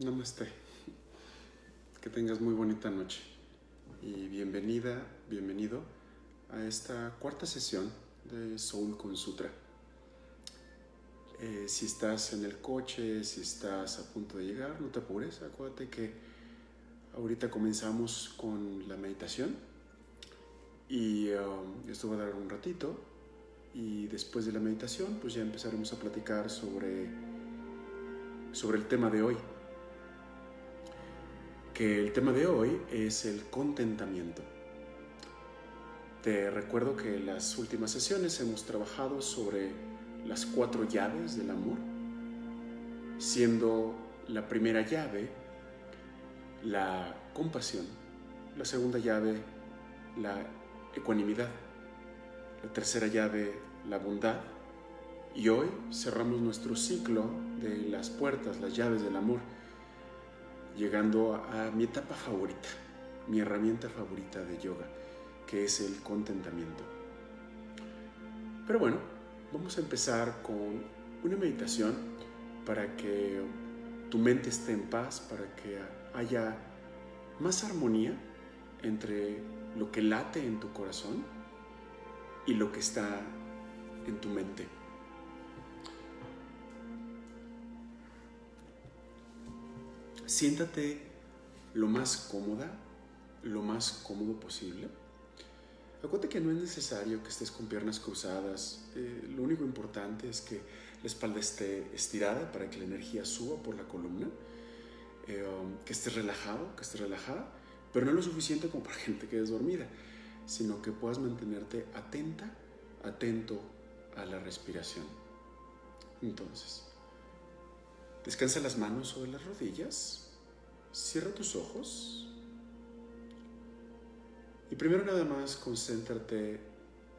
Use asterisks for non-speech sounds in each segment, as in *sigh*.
Namaste. Que tengas muy bonita noche. Y bienvenida, bienvenido a esta cuarta sesión de Soul con Sutra. Eh, si estás en el coche, si estás a punto de llegar, no te apures. Acuérdate que ahorita comenzamos con la meditación. Y um, esto va a dar un ratito. Y después de la meditación, pues ya empezaremos a platicar sobre, sobre el tema de hoy que el tema de hoy es el contentamiento. Te recuerdo que en las últimas sesiones hemos trabajado sobre las cuatro llaves del amor, siendo la primera llave la compasión, la segunda llave la ecuanimidad, la tercera llave la bondad y hoy cerramos nuestro ciclo de las puertas, las llaves del amor llegando a, mi etapa favorita, mi herramienta favorita de yoga, que es el contentamiento. Pero bueno, vamos a empezar con una meditación para que tu mente esté en paz, para que haya más armonía entre lo que late en tu corazón y lo que está en tu mente. Siéntate lo más cómoda, lo más cómodo posible. Acuérdate que no es necesario que estés con piernas cruzadas. Eh, lo único importante es que la espalda esté estirada para que la energía suba por la columna. Eh, um, que estés relajado, que estés relajada, pero no lo suficiente como para gente que es dormida, sino que puedas mantenerte atenta, atento a la respiración. Entonces, descansa las manos sobre las rodillas Cierra tus ojos y primero nada más concéntrate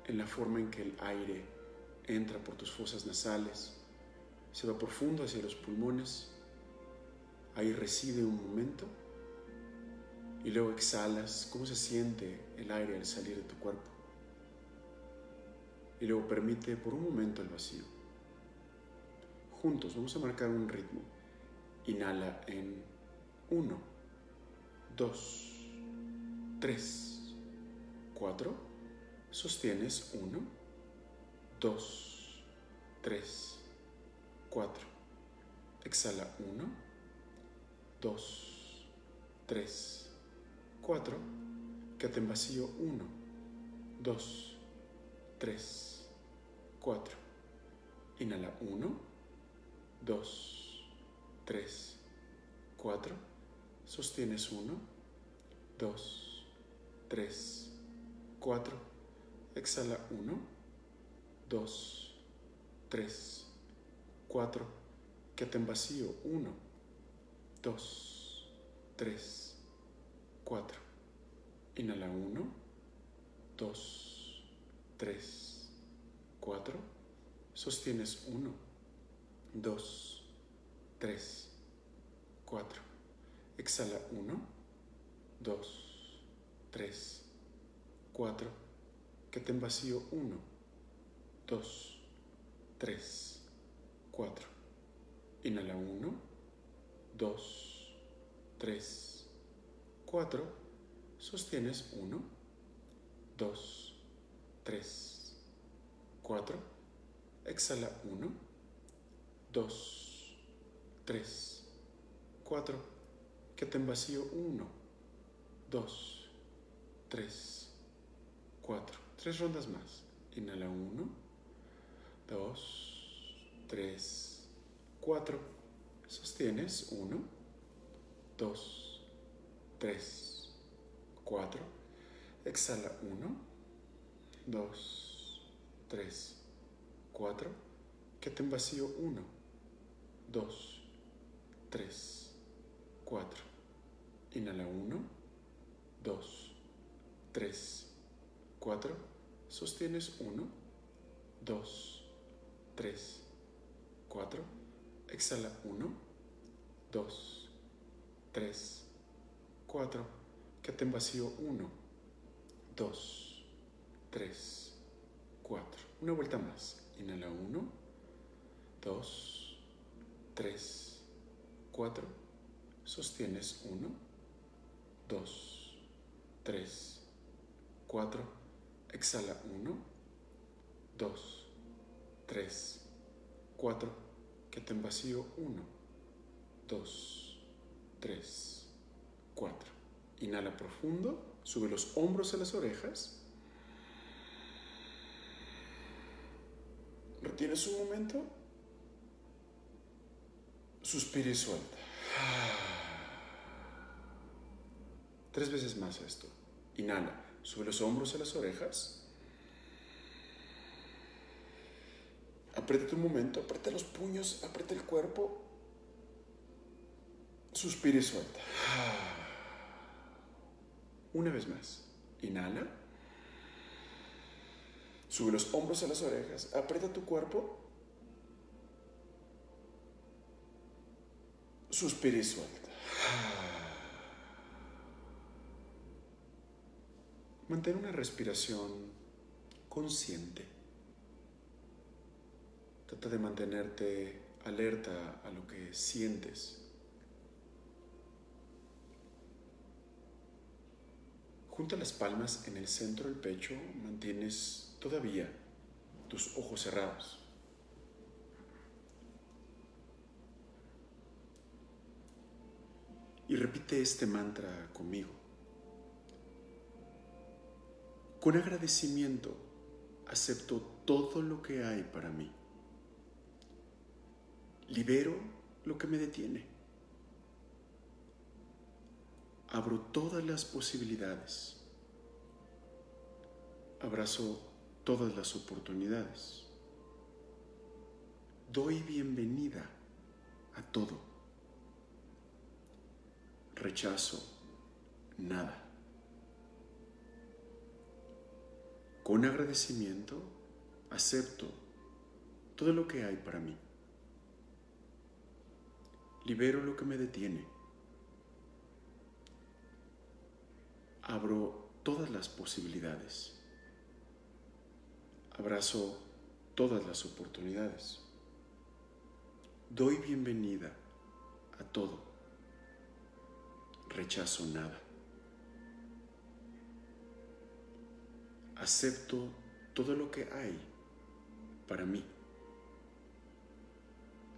en la forma en que el aire entra por tus fosas nasales, se va profundo hacia los pulmones, ahí reside un momento y luego exhalas cómo se siente el aire al salir de tu cuerpo. Y luego permite por un momento el vacío. Juntos vamos a marcar un ritmo. Inhala en 1, 2, 3, 4. Sostienes 1, 2, 3, 4. Exhala 1, 2, 3, 4. Quédate en vacío 1, 2, 3, 4. Inhala 1, 2, 3, 4 Sostienes 1, 2, 3, 4. Exhala 1, 2, 3, 4. Quédate en vacío 1, 2, 3, 4. Inhala 1, 2, 3, 4. Sostienes 1, 2, 3, 4. Exhala 1, 2, 3, 4. Que en vacío 1, 2, 3, 4. Inhala 1, 2, 3, 4. Sostienes 1, 2, 3, 4. Exhala 1, 2, 3, 4 Quédate en vacío 1, 2, 3, 4. Tres rondas más. Inhala 1, 2, 3, 4. Sostienes 1, 2, 3, 4. Exhala 1, 2, 3, 4. Quédate en vacío 1, 2, 3, 4. Inhala 1, 2, 3, 4. Sostienes 1, 2, 3, 4. Exhala 1, 2, 3, 4. Quédate en vacío 1, 2, 3, 4. Una vuelta más. Inhala 1, 2, 3, 4 Sostienes 1, 2, 3, 4. Exhala 1, 2, 3, 4. Quédate en vacío 1, 2, 3, 4. Inhala profundo, sube los hombros a las orejas. Retienes un momento. Suspira y suelta. Tres veces más esto. Inhala, sube los hombros a las orejas. Aprieta un momento, aprieta los puños, aprieta el cuerpo. Suspira y suelta. Una vez más. Inhala. Sube los hombros a las orejas. Aprieta tu cuerpo. Suspira y suelta. Mantén una respiración consciente. Trata de mantenerte alerta a lo que sientes. Junta las palmas en el centro del pecho, mantienes todavía tus ojos cerrados. Y repite este mantra conmigo. Con agradecimiento acepto todo lo que hay para mí. Libero lo que me detiene. Abro todas las posibilidades. Abrazo todas las oportunidades. Doy bienvenida a todo. Rechazo nada. Con agradecimiento acepto todo lo que hay para mí. Libero lo que me detiene. Abro todas las posibilidades. Abrazo todas las oportunidades. Doy bienvenida a todo. Rechazo nada. Acepto todo lo que hay para mí.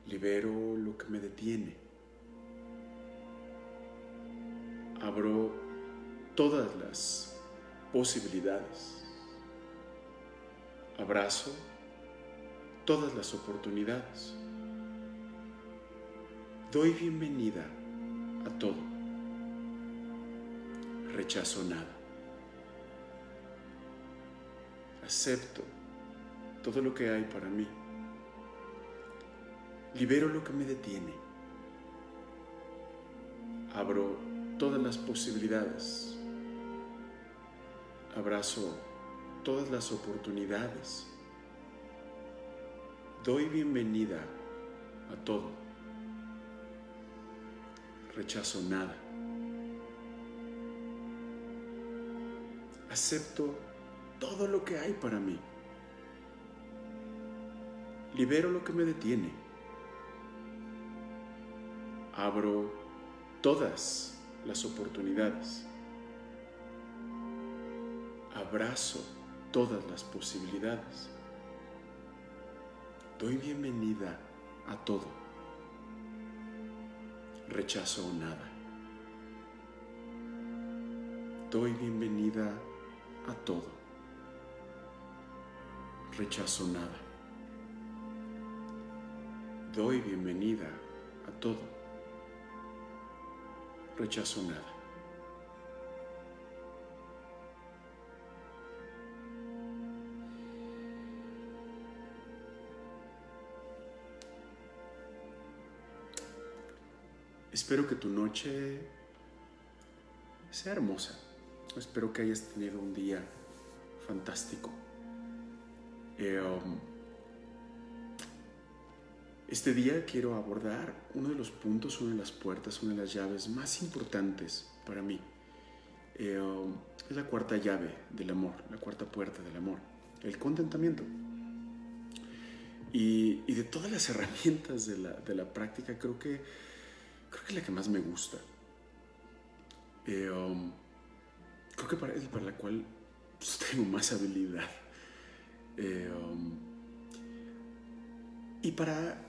Libero lo que me detiene. Abro todas las posibilidades. Abrazo todas las oportunidades. Doy bienvenida a todo. Rechazo nada. Acepto todo lo que hay para mí. Libero lo que me detiene. Abro todas las posibilidades. Abrazo todas las oportunidades. Doy bienvenida a todo. Rechazo nada. Acepto todo lo que hay para mí. Libero lo que me detiene. Abro todas las oportunidades. Abrazo todas las posibilidades. Doy bienvenida a todo. Rechazo nada. Doy bienvenida a todo rechazo nada. Doy bienvenida a todo. Rechazo nada. Espero que tu noche sea hermosa. Espero que hayas tenido un día fantástico. Eh, um, este día quiero abordar uno de los puntos, una de las puertas, una de las llaves más importantes para mí. Eh, um, es la cuarta llave del amor, la cuarta puerta del amor, el contentamiento. Y, de todas las *laughs* herramientas de la, práctica, creo que, creo que es la que más me gusta. Eh, um, creo que para, es para la cual pues, *laughs* tengo más habilidad. Eh, um, y para,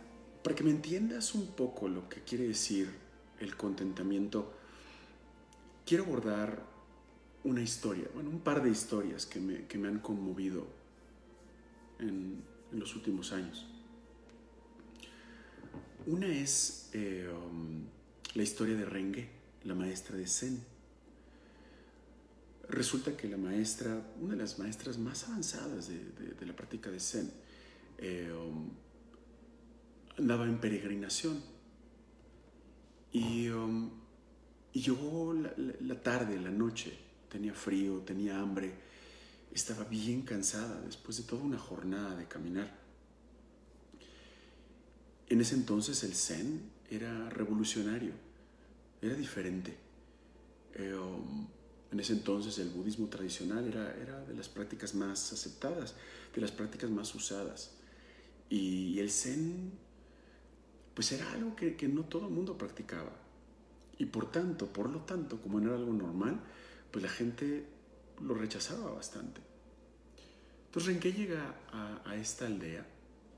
para que me entiendas un poco lo que quiere decir el contentamiento, quiero abordar una historia, bueno, un par de historias que me, que me han conmovido en, los últimos años. Una es eh, um, la historia de Renge, la maestra de Zen. Resulta que la maestra, una de las maestras más avanzadas de, de, la práctica de Zen, eh, um, andaba en peregrinación. Y, um, y llegó la, la, la, tarde, la noche, tenía frío, tenía hambre, estaba bien cansada después de toda una jornada de caminar. En ese entonces el Zen era revolucionario, era diferente. Eh, um, en ese entonces el budismo tradicional era, era de las prácticas más aceptadas, de las prácticas más usadas. Y el Zen pues era algo que, que no todo el mundo practicaba. Y por tanto, por lo tanto, como no era algo normal, pues la gente lo rechazaba bastante. Entonces Renke llega a, a esta aldea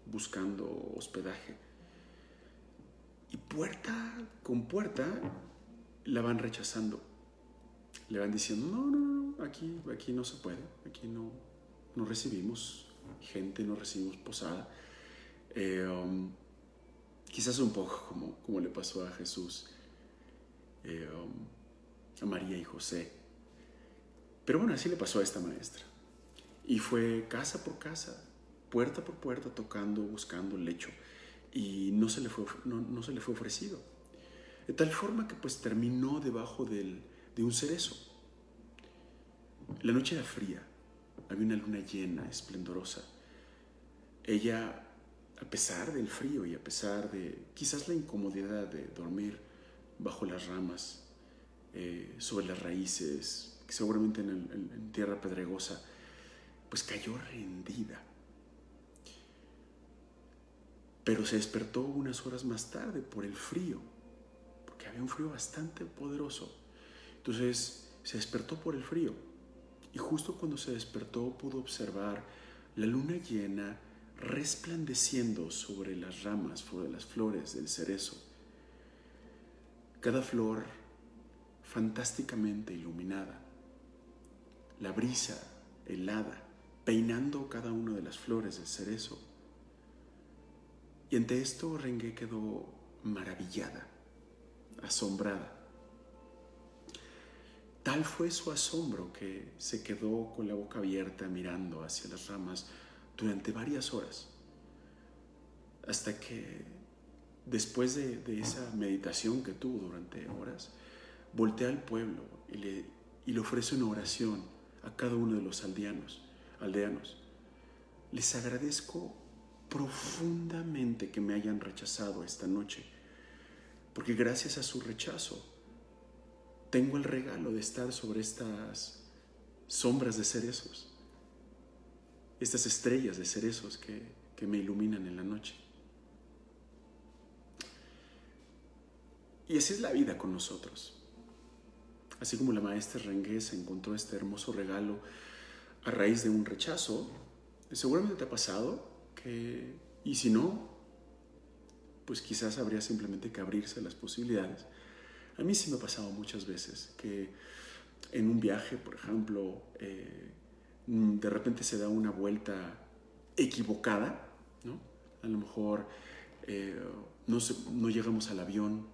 buscando hospedaje. Y puerta con puerta la van rechazando. Le van diciendo, no, no, no, aquí, aquí no se puede, aquí no, no recibimos gente, no recibimos posada. Eh, um, Quizás un poco como, como le pasó a Jesús, eh, um, a María y José. Pero bueno, así le pasó a esta maestra. Y fue casa por casa, puerta por puerta, tocando, buscando el lecho. Y no se le fue, no, no se le fue ofrecido. De tal forma que pues terminó debajo del, de un cerezo. La noche era fría, había una luna llena, esplendorosa. Ella a pesar del frío y a pesar de quizás la incomodidad de dormir bajo las ramas, eh, sobre las raíces, seguramente en, en, tierra pedregosa, pues cayó rendida. Pero se despertó unas horas más tarde por el frío, porque había un frío bastante poderoso. Entonces se despertó por el frío y justo cuando se despertó pudo observar la luna llena resplandeciendo sobre las ramas, sobre las flores del cerezo. Cada flor fantásticamente iluminada. La brisa helada peinando cada una de las flores del cerezo. Y ante esto Rengue quedó maravillada, asombrada. Tal fue su asombro que se quedó con la boca abierta mirando hacia las ramas durante varias horas, hasta que después de, esa meditación que tuvo durante horas, voltea al pueblo y le, y le ofrece una oración a cada uno de los aldeanos, aldeanos. Les agradezco profundamente que me hayan rechazado esta noche, porque gracias a su rechazo tengo el regalo de estar sobre estas sombras de cerezos estas estrellas de cerezos que, me iluminan en la noche. Y así es la vida con nosotros. Así como la maestra Renguesa encontró este hermoso regalo a raíz de un rechazo, seguramente te ha pasado que, y si no, pues quizás habría simplemente que abrirse las posibilidades. A mí sí me ha pasado muchas veces que en un viaje, por ejemplo, eh, de repente se da una vuelta equivocada, ¿no? A lo mejor eh, no llegamos al avión,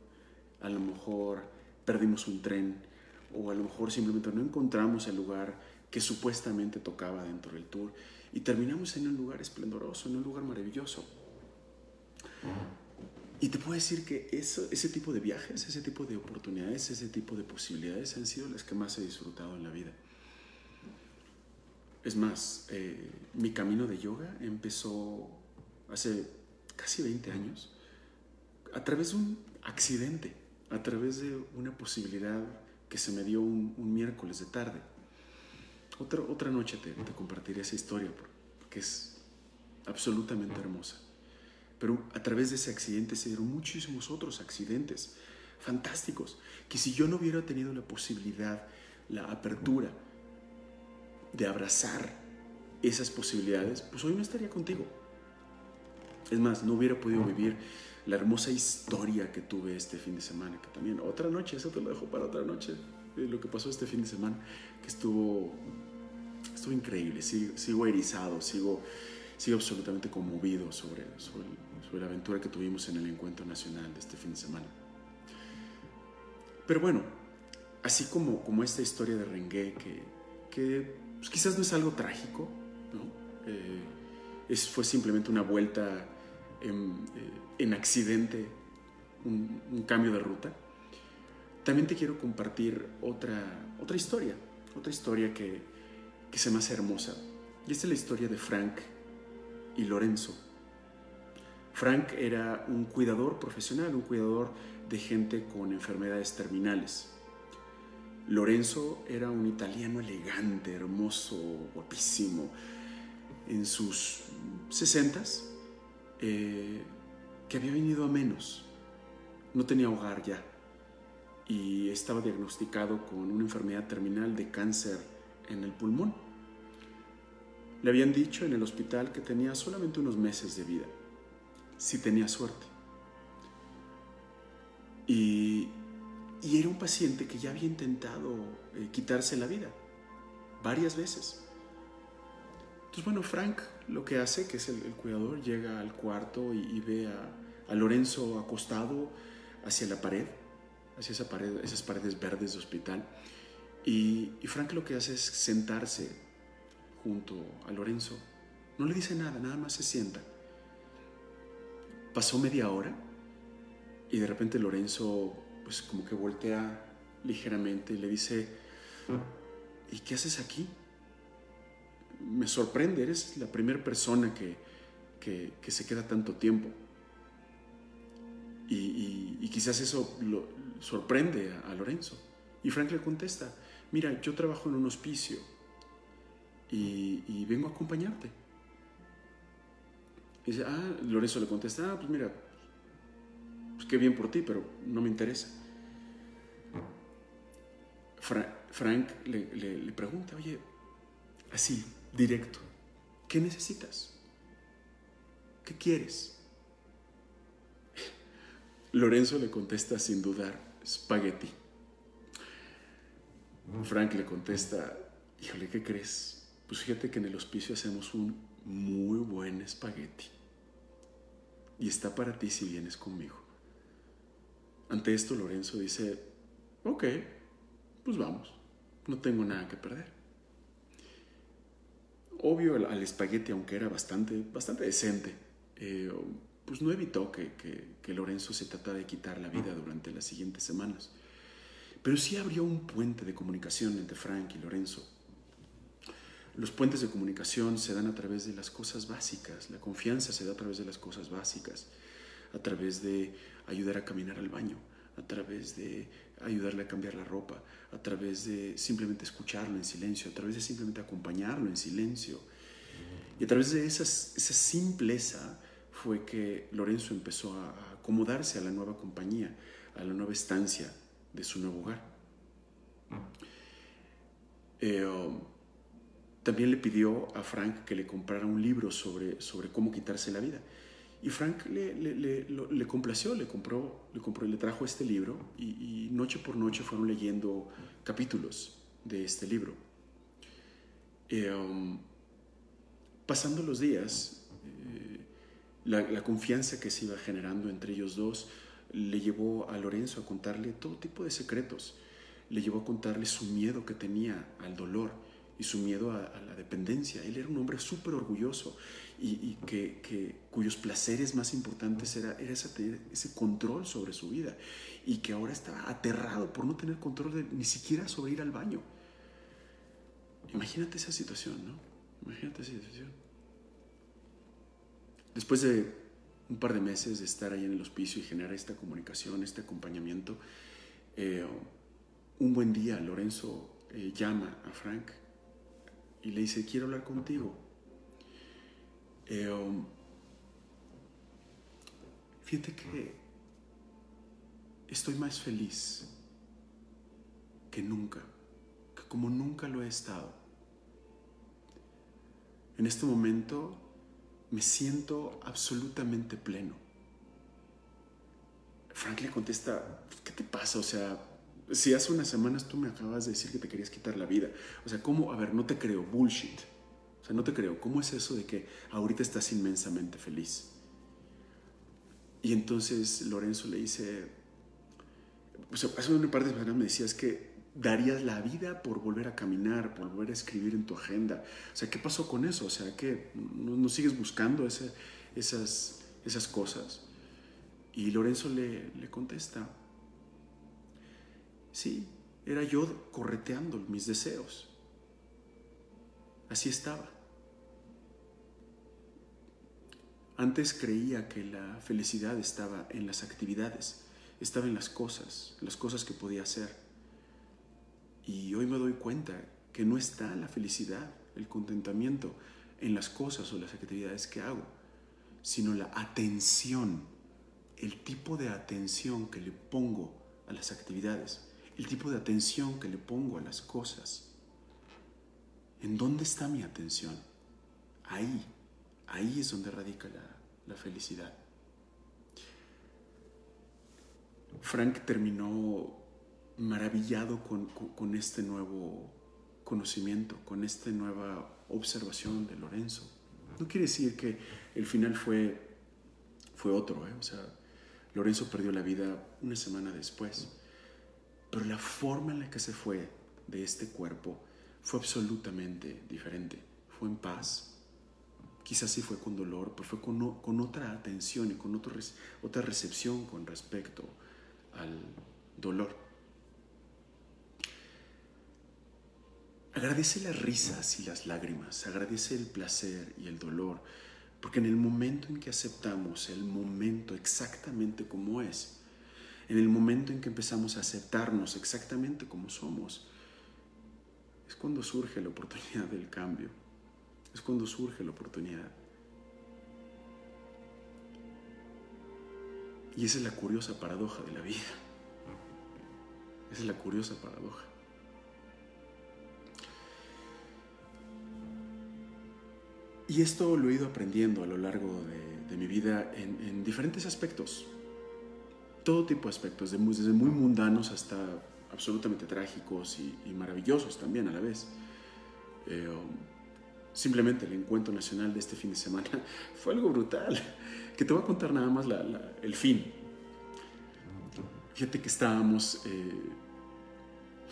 a lo mejor perdimos un tren, o a lo mejor simplemente no encontramos el lugar que supuestamente tocaba dentro del tour y terminamos en un lugar esplendoroso, en un lugar maravilloso. Y te puedo decir que eso, ese tipo de viajes, ese tipo de oportunidades, ese tipo de posibilidades han sido las que más he disfrutado en la vida. Es más, eh, mi camino de yoga empezó hace casi 20 años a través de un accidente, a través de una posibilidad que se me dio un, un miércoles de tarde. Otra, otra noche te, te compartiré esa historia porque es absolutamente hermosa. Pero a través de ese accidente se dieron muchísimos otros accidentes fantásticos, que si yo no hubiera tenido la posibilidad, la apertura de abrazar esas posibilidades, pues hoy no estaría contigo. Es más, no hubiera podido vivir la hermosa historia que tuve este fin de semana, que también otra noche, eso te lo dejo para otra noche, lo que pasó este fin de semana, que estuvo, estuvo increíble, sigo, sigo erizado, sigo, sigo absolutamente conmovido sobre, sobre, sobre, la aventura que tuvimos en el encuentro nacional de este fin de semana. Pero bueno, así como, como esta historia de Rengue, que, pues quizás no es algo trágico, ¿no? Eh, fue simplemente una vuelta en, eh, en accidente, un, un, cambio de ruta. También te quiero compartir otra, otra historia, otra historia que, que se me hace hermosa. Y esta es la historia de Frank y Lorenzo. Frank era un cuidador profesional, un cuidador de gente con enfermedades terminales. Lorenzo era un italiano elegante, hermoso, guapísimo, en sus sesentas, eh, que había venido a menos. No tenía hogar ya y estaba diagnosticado con una enfermedad terminal de cáncer en el pulmón. Le habían dicho en el hospital que tenía solamente unos meses de vida, si tenía suerte. Y, y era un paciente que ya había intentado eh, quitarse la vida varias veces. Entonces, bueno, Frank lo que hace, que es el, el cuidador, llega al cuarto y, y ve a, Lorenzo acostado hacia la pared, hacia esa pared, esas paredes verdes de hospital. Y, y Frank lo que hace es sentarse junto a Lorenzo. No le dice nada, nada más se sienta. Pasó media hora y de repente Lorenzo pues como que voltea ligeramente y le dice, ¿y qué haces aquí? Me sorprende, eres la primera persona que, que, que, se queda tanto tiempo. Y, y, quizás eso lo sorprende a, a, Lorenzo. Y Frank le contesta, mira, yo trabajo en un hospicio y, y vengo a acompañarte. Y dice, ah, Lorenzo le contesta, ah, pues mira, pues qué bien por ti, pero no me interesa. Fra Frank le, pregunta, oye, así, directo, ¿qué necesitas? ¿Qué quieres? Lorenzo le contesta sin dudar, espagueti. Frank le contesta, híjole, ¿qué crees? Pues fíjate que en el hospicio hacemos un muy buen espagueti. Y está para ti si vienes conmigo. Ante esto Lorenzo dice, ok, pues vamos, no tengo nada que perder. Obvio, al, espagueti, aunque era bastante, bastante decente, eh, pues no evitó que, que, que, Lorenzo se tratara de quitar la vida durante las siguientes semanas. Pero sí abrió un puente de comunicación entre Frank y Lorenzo. Los puentes de comunicación se dan a través de las cosas básicas, la confianza se da a través de las cosas básicas a través de ayudar a caminar al baño, a través de ayudarle a cambiar la ropa, a través de simplemente escucharlo en silencio, a través de simplemente acompañarlo en silencio. Y a través de esas, esa simpleza fue que Lorenzo empezó a acomodarse a la nueva compañía, a la nueva estancia de su nuevo hogar. Eh, también le pidió a Frank que le comprara un libro sobre, sobre cómo quitarse la vida. Y Frank le, le, le, complació, le compró, le compró, le trajo este libro y, noche por noche fueron leyendo capítulos de este libro. Eh, um, pasando los días, eh, la, confianza que se iba generando entre ellos dos le llevó a Lorenzo a contarle todo tipo de secretos, le llevó a contarle su miedo que tenía al dolor y su miedo a, a la dependencia. Él era un hombre súper orgulloso y, y que, que, cuyos placeres más importantes era, era ese, ese, control sobre su vida y que ahora estaba aterrado por no tener control de, ni siquiera sobre ir al baño. Imagínate esa situación, ¿no? Imagínate esa situación. Después de un par de meses de estar ahí en el hospicio y generar esta comunicación, este acompañamiento, eh, un buen día Lorenzo eh, llama a Frank y le dice, quiero hablar contigo. Eh, um, fíjate que estoy más feliz que nunca, que como nunca lo he estado. En este momento me siento absolutamente pleno. Frank le contesta, ¿qué te pasa? O sea, si hace unas semanas tú me acabas de decir que te querías quitar la vida. O sea, ¿cómo? A ver, no te creo, bullshit. O sea, no te creo. ¿Cómo es eso de que ahorita estás inmensamente feliz? Y entonces Lorenzo le dice, o sea, hace una parte de semana me decías que darías la vida por volver a caminar, por volver a escribir en tu agenda. O sea, ¿qué pasó con eso? O sea, que no, sigues buscando esas, cosas. Y Lorenzo le contesta, sí, era yo correteando mis deseos. Así estaba. Antes creía que la felicidad estaba en las actividades, estaba en las cosas, las cosas que podía hacer. Y hoy me doy cuenta que no está la felicidad, el contentamiento en las cosas o las actividades que hago, sino la atención, el tipo de atención que le pongo a las actividades, el tipo de atención que le pongo a las cosas. ¿En dónde está mi atención? Ahí, ahí es donde radica la, felicidad. Frank terminó maravillado con, este nuevo conocimiento, con esta nueva observación de Lorenzo. No quiere decir que el final fue, fue otro, ¿eh? o sea, Lorenzo perdió la vida una semana después, pero la forma en la que se fue de este cuerpo fue absolutamente diferente. Fue en paz. Quizás sí fue con dolor, pero fue con, otra atención y con otro, otra recepción con respecto al dolor. Agradece las risas y las lágrimas, agradece el placer y el dolor, porque en el momento en que aceptamos el momento exactamente como es, en el momento en que empezamos a aceptarnos exactamente como somos, es cuando surge la oportunidad del cambio, es cuando surge la oportunidad. Y esa es la curiosa paradoja de la vida. Esa es la curiosa paradoja. Y esto lo he ido aprendiendo a lo largo de, mi vida en, diferentes aspectos. Todo tipo de aspectos, desde muy mundanos hasta absolutamente trágicos y, maravillosos también a la vez. Eh, um, simplemente el encuentro nacional de este fin de semana *laughs* fue algo brutal, que te voy a contar nada más el fin. Fíjate que estábamos... Eh,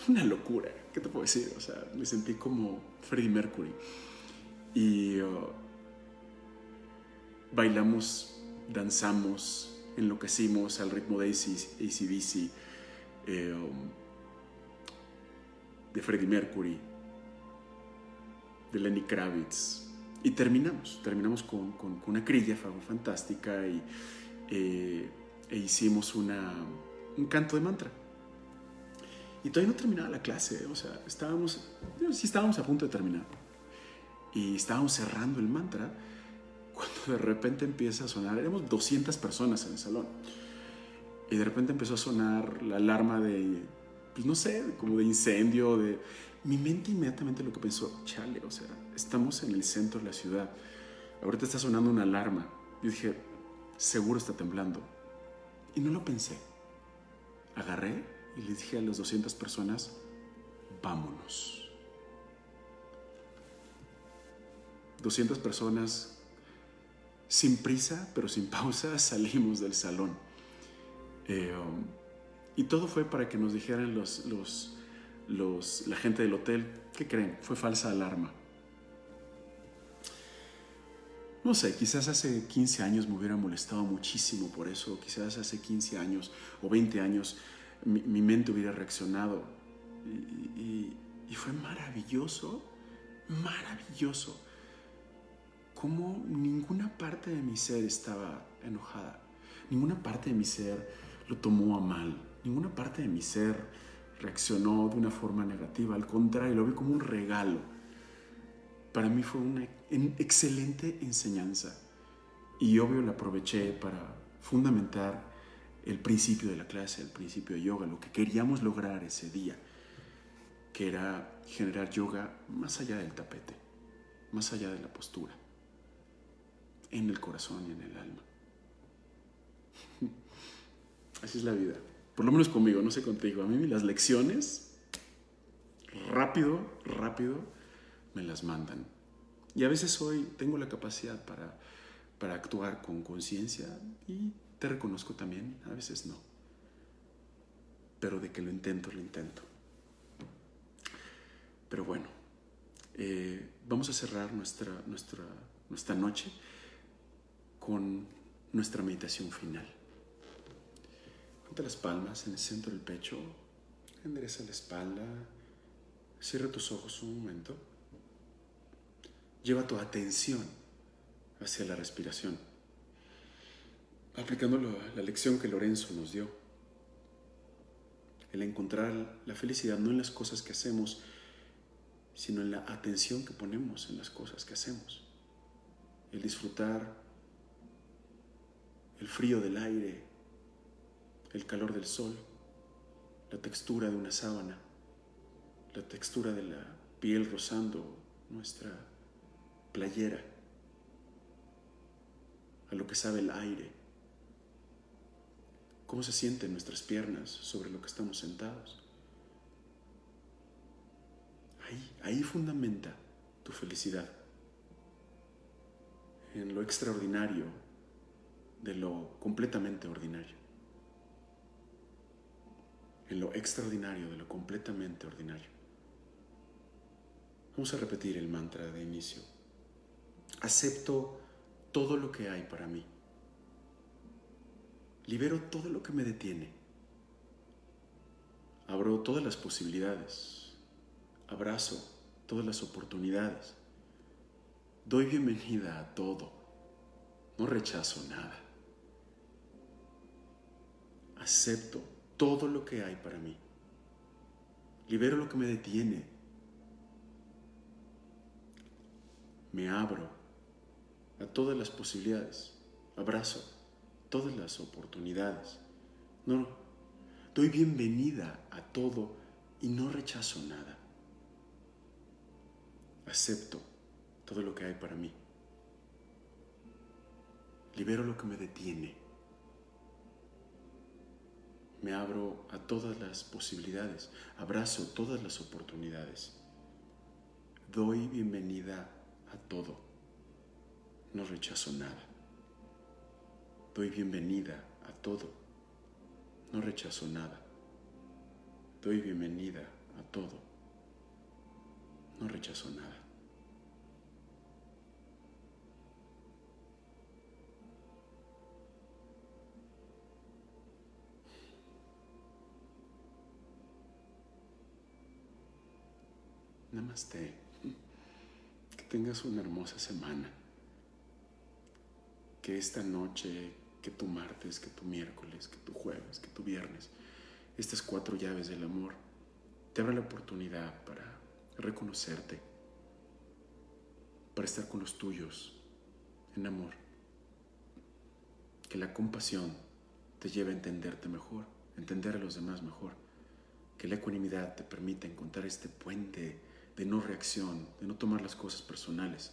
una locura, ¿qué te puedo decir? O sea, me sentí como Freddie Mercury. Y uh, bailamos, danzamos, enloquecimos al ritmo de ACDC. Eh, um, de Freddie Mercury, de Lenny Kravitz. Y terminamos, terminamos con, una crilla fantástica y eh, e hicimos un canto de mantra. Y todavía no terminaba la clase, o sea, estábamos, sí estábamos a punto de terminar. Y estábamos cerrando el mantra cuando de repente empieza a sonar, éramos 200 personas en el salón. Y de repente empezó a sonar la alarma de pues no sé, como de incendio, de... Mi mente inmediatamente lo que pensó, chale, o sea, estamos en el centro de la ciudad, ahorita está sonando una alarma. Y dije, seguro está temblando. Y no lo pensé. Agarré y le dije a las 200 personas, vámonos. 200 personas sin prisa, pero sin pausa, *laughs* salimos del salón. Eh, um, y todo fue para que nos dijeran los, los, los, la gente del hotel, ¿qué creen? Fue falsa alarma. No sé, quizás hace 15 años me hubiera molestado muchísimo por eso, quizás hace 15 años o 20 años mi, mente hubiera reaccionado. Y, y, fue maravilloso, maravilloso, como ninguna parte de mi ser estaba enojada, ninguna parte de mi ser lo tomó a mal, ninguna parte de mi ser reaccionó de una forma negativa, al contrario, lo vi como un regalo. Para mí fue una excelente enseñanza. Y obvio la aproveché para fundamentar el principio de la clase, el principio de yoga, lo que queríamos lograr ese día, que era generar yoga más allá del tapete, más allá de la postura, en el corazón y en el alma. *laughs* Así es la vida. Por lo menos conmigo, no sé contigo. A mí las lecciones, rápido, rápido, me las mandan. Y a veces hoy tengo la capacidad para, para actuar con conciencia y te reconozco también, a veces no. Pero de que lo intento, lo intento. Pero bueno, eh, vamos a cerrar nuestra, nuestra, nuestra noche con nuestra meditación final. Ponte las palmas en el centro del pecho, endereza la espalda, cierra tus ojos un momento, lleva tu atención hacia la respiración, aplicando la lección que Lorenzo nos dio, el encontrar la felicidad no en las cosas que hacemos, sino en la atención que ponemos en las cosas que hacemos, el disfrutar el frío del aire, el calor del sol, la textura de una sábana, la textura de la piel rozando nuestra playera, a lo que sabe el aire, cómo se sienten nuestras piernas sobre lo que estamos sentados. Ahí, ahí fundamenta tu felicidad, en lo extraordinario de lo completamente ordinario en lo extraordinario de lo completamente ordinario. Vamos a repetir el mantra de inicio. Acepto todo lo que hay para mí. Libero todo lo que me detiene. Abro todas las posibilidades. Abrazo todas las oportunidades. Doy bienvenida a todo. No rechazo nada. Acepto todo lo que hay para mí. Libero lo que me detiene. Me abro a todas las posibilidades. Abrazo todas las oportunidades. No, doy bienvenida a todo y no rechazo nada. Acepto todo lo que hay para mí. Libero lo que me detiene me abro a todas las posibilidades, abrazo todas las oportunidades. Doy bienvenida a todo, no rechazo nada. Doy bienvenida a todo, no rechazo nada. Doy bienvenida a todo, no rechazo nada. Namaste. Que tengas una hermosa semana. Que esta noche, que tu martes, que tu miércoles, que tu jueves, que tu viernes, estas cuatro llaves del amor, te abran la oportunidad para reconocerte, para estar con los tuyos en amor. Que la compasión te lleve a entenderte mejor, entender a los demás mejor. Que la ecuanimidad te permita encontrar este puente de no reacción, de no tomar las cosas personales.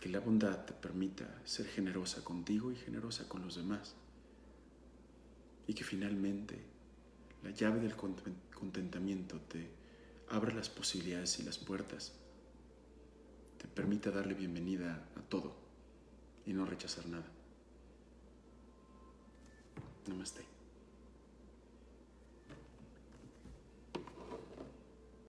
Que la bondad te permita ser generosa contigo y generosa con los demás. Y que finalmente la llave del contentamiento te abra las posibilidades y las puertas. Te permita darle bienvenida a todo y no rechazar nada. Namaste.